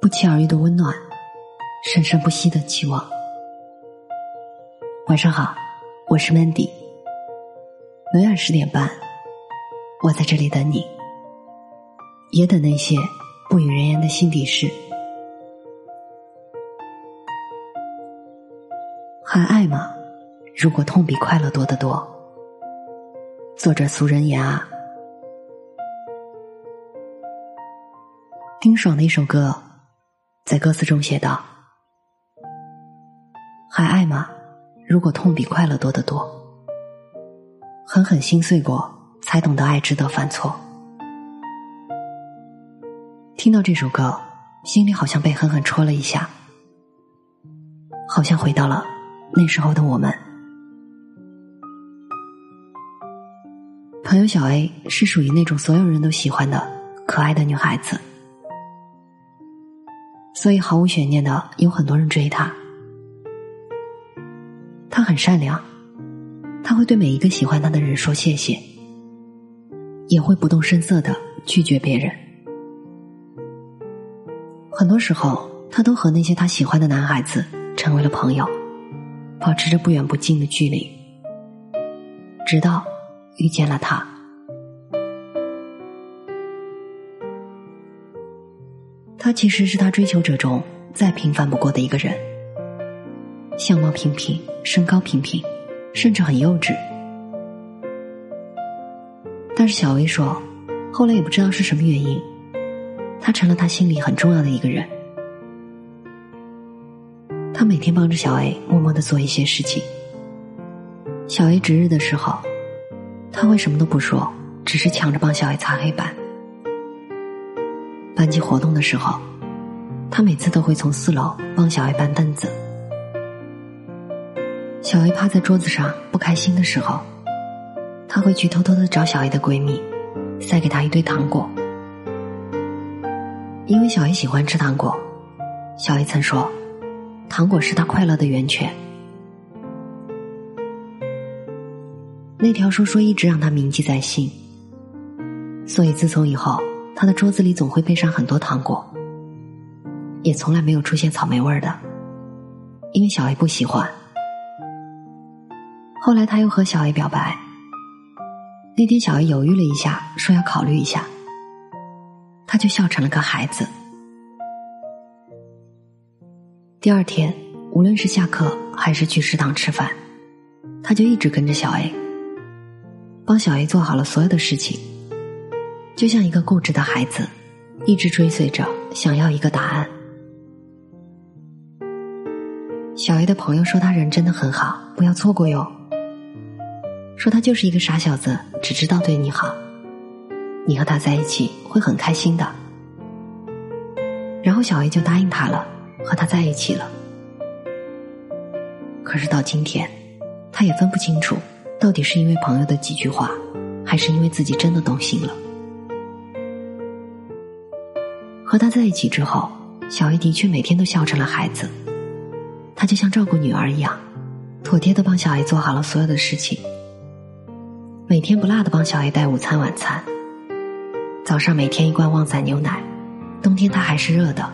不期而遇的温暖，生生不息的期望。晚上好，我是 Mandy。每晚十点半，我在这里等你，也等那些不语人言的心底事。还爱吗？如果痛比快乐多得多。作者俗人言啊。丁爽的一首歌，在歌词中写道：“还爱吗？如果痛比快乐多得多。狠狠心碎过，才懂得爱值得犯错。”听到这首歌，心里好像被狠狠戳了一下，好像回到了那时候的我们。朋友小 A 是属于那种所有人都喜欢的可爱的女孩子。所以毫无悬念的有很多人追她。她很善良，她会对每一个喜欢她的人说谢谢，也会不动声色的拒绝别人。很多时候，她都和那些她喜欢的男孩子成为了朋友，保持着不远不近的距离，直到遇见了他。他其实是他追求者中再平凡不过的一个人，相貌平平，身高平平，甚至很幼稚。但是小薇说，后来也不知道是什么原因，他成了他心里很重要的一个人。他每天帮着小 A 默默的做一些事情。小 A 值日的时候，他会什么都不说，只是抢着帮小 A 擦黑板。班级活动的时候，他每次都会从四楼帮小 A 搬凳子。小 A 趴在桌子上不开心的时候，他会去偷偷的找小 A 的闺蜜，塞给她一堆糖果。因为小 A 喜欢吃糖果，小 A 曾说，糖果是他快乐的源泉。那条说说一直让他铭记在心，所以自从以后。他的桌子里总会备上很多糖果，也从来没有出现草莓味儿的，因为小 A 不喜欢。后来他又和小 A 表白，那天小 A 犹豫了一下，说要考虑一下，他就笑成了个孩子。第二天，无论是下课还是去食堂吃饭，他就一直跟着小 A，帮小 A 做好了所有的事情。就像一个固执的孩子，一直追随着，想要一个答案。小 A 的朋友说他人真的很好，不要错过哟。说他就是一个傻小子，只知道对你好，你和他在一起会很开心的。然后小 A 就答应他了，和他在一起了。可是到今天，他也分不清楚，到底是因为朋友的几句话，还是因为自己真的动心了。和他在一起之后，小 A 的确每天都笑成了孩子。他就像照顾女儿一样，妥帖的帮小 A 做好了所有的事情，每天不落的帮小 A 带午餐晚餐。早上每天一罐旺仔牛奶，冬天它还是热的。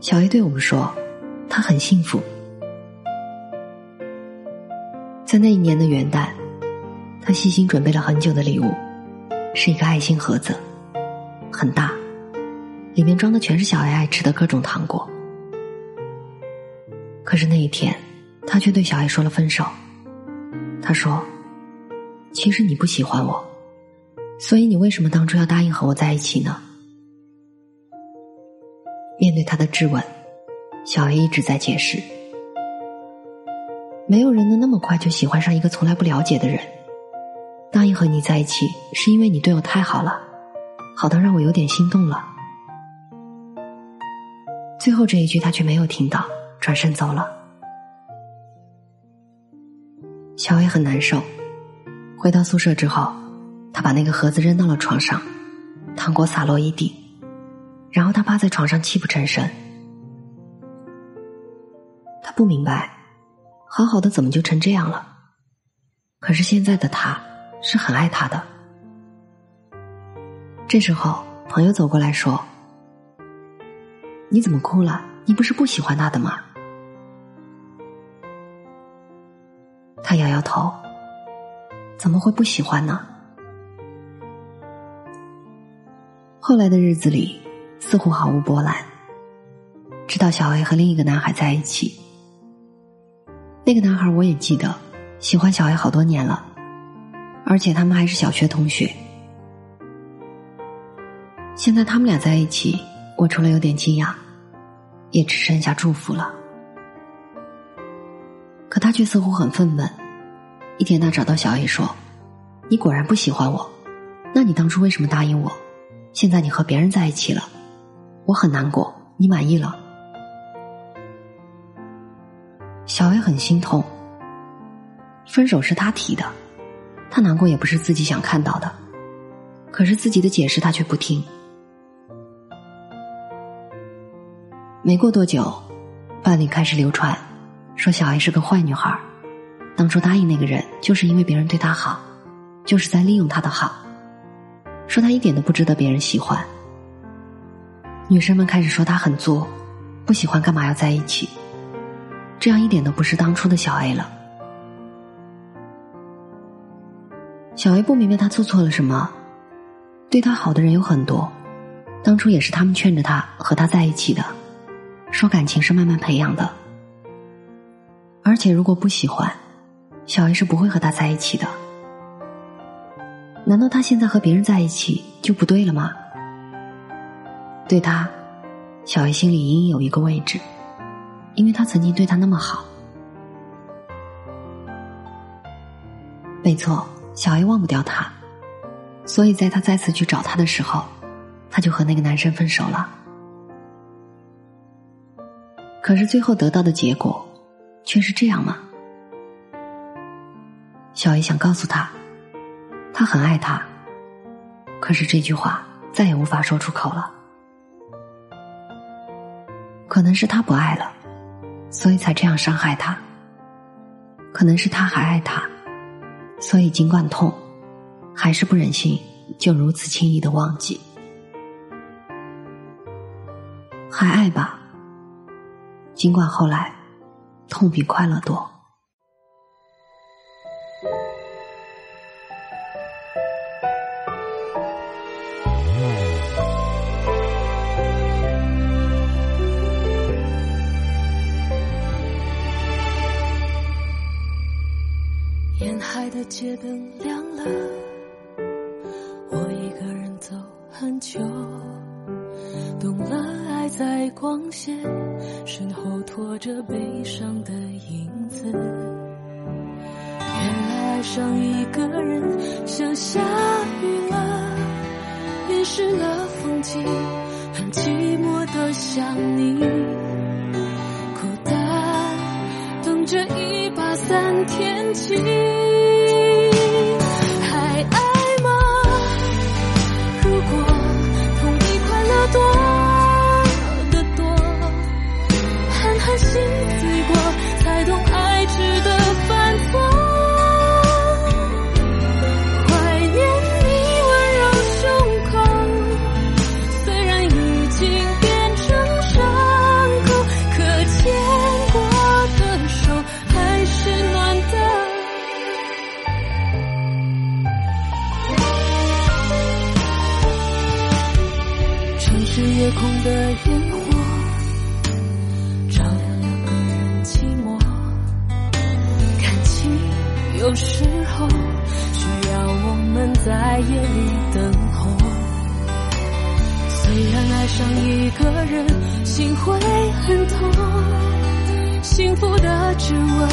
小 A 对我们说，他很幸福。在那一年的元旦，他细心准备了很久的礼物，是一个爱心盒子。很大，里面装的全是小 A 爱吃的各种糖果。可是那一天，他却对小 A 说了分手。他说：“其实你不喜欢我，所以你为什么当初要答应和我在一起呢？”面对他的质问，小 A 一直在解释：“没有人能那么快就喜欢上一个从来不了解的人。答应和你在一起，是因为你对我太好了。”好到，让我有点心动了。最后这一句他却没有听到，转身走了。小 A 很难受，回到宿舍之后，他把那个盒子扔到了床上，糖果洒落一地，然后他趴在床上泣不成声。他不明白，好好的怎么就成这样了？可是现在的他是很爱他的。这时候，朋友走过来说：“你怎么哭了？你不是不喜欢他的吗？”他摇摇头：“怎么会不喜欢呢？”后来的日子里，似乎毫无波澜。直到小 A 和另一个男孩在一起，那个男孩我也记得，喜欢小 A 好多年了，而且他们还是小学同学。现在他们俩在一起，我除了有点惊讶，也只剩下祝福了。可他却似乎很愤懑。一天，他找到小 A 说：“你果然不喜欢我，那你当初为什么答应我？现在你和别人在一起了，我很难过。你满意了？”小 A 很心痛。分手是他提的，他难过也不是自己想看到的，可是自己的解释他却不听。没过多久，班里开始流传，说小 A 是个坏女孩，当初答应那个人就是因为别人对她好，就是在利用她的好，说她一点都不值得别人喜欢。女生们开始说她很作，不喜欢干嘛要在一起，这样一点都不是当初的小 A 了。小 A 不明白他做错了什么，对他好的人有很多，当初也是他们劝着他和他在一起的。说感情是慢慢培养的，而且如果不喜欢，小 A 是不会和他在一起的。难道他现在和别人在一起就不对了吗？对他，小 A 心里隐隐有一个位置，因为他曾经对他那么好。没错，小 A 忘不掉他，所以在他再次去找他的时候，他就和那个男生分手了。可是最后得到的结果，却是这样吗？小 A 想告诉他，他很爱他。可是这句话再也无法说出口了。可能是他不爱了，所以才这样伤害他。可能是他还爱他，所以尽管痛，还是不忍心就如此轻易的忘记。还爱吧。尽管后来，痛比快乐多。沿海的街灯亮了，我一个人走很久。懂了，还在光线身后拖着悲伤的影子。原来爱上一个人像下雨了，淋湿了风景，很寂寞的想你。孤单等着一把伞天晴。的烟火，照亮两个人寂寞。感情有时候需要我们在夜里等候。虽然爱上一个人，心会很痛。幸福的指纹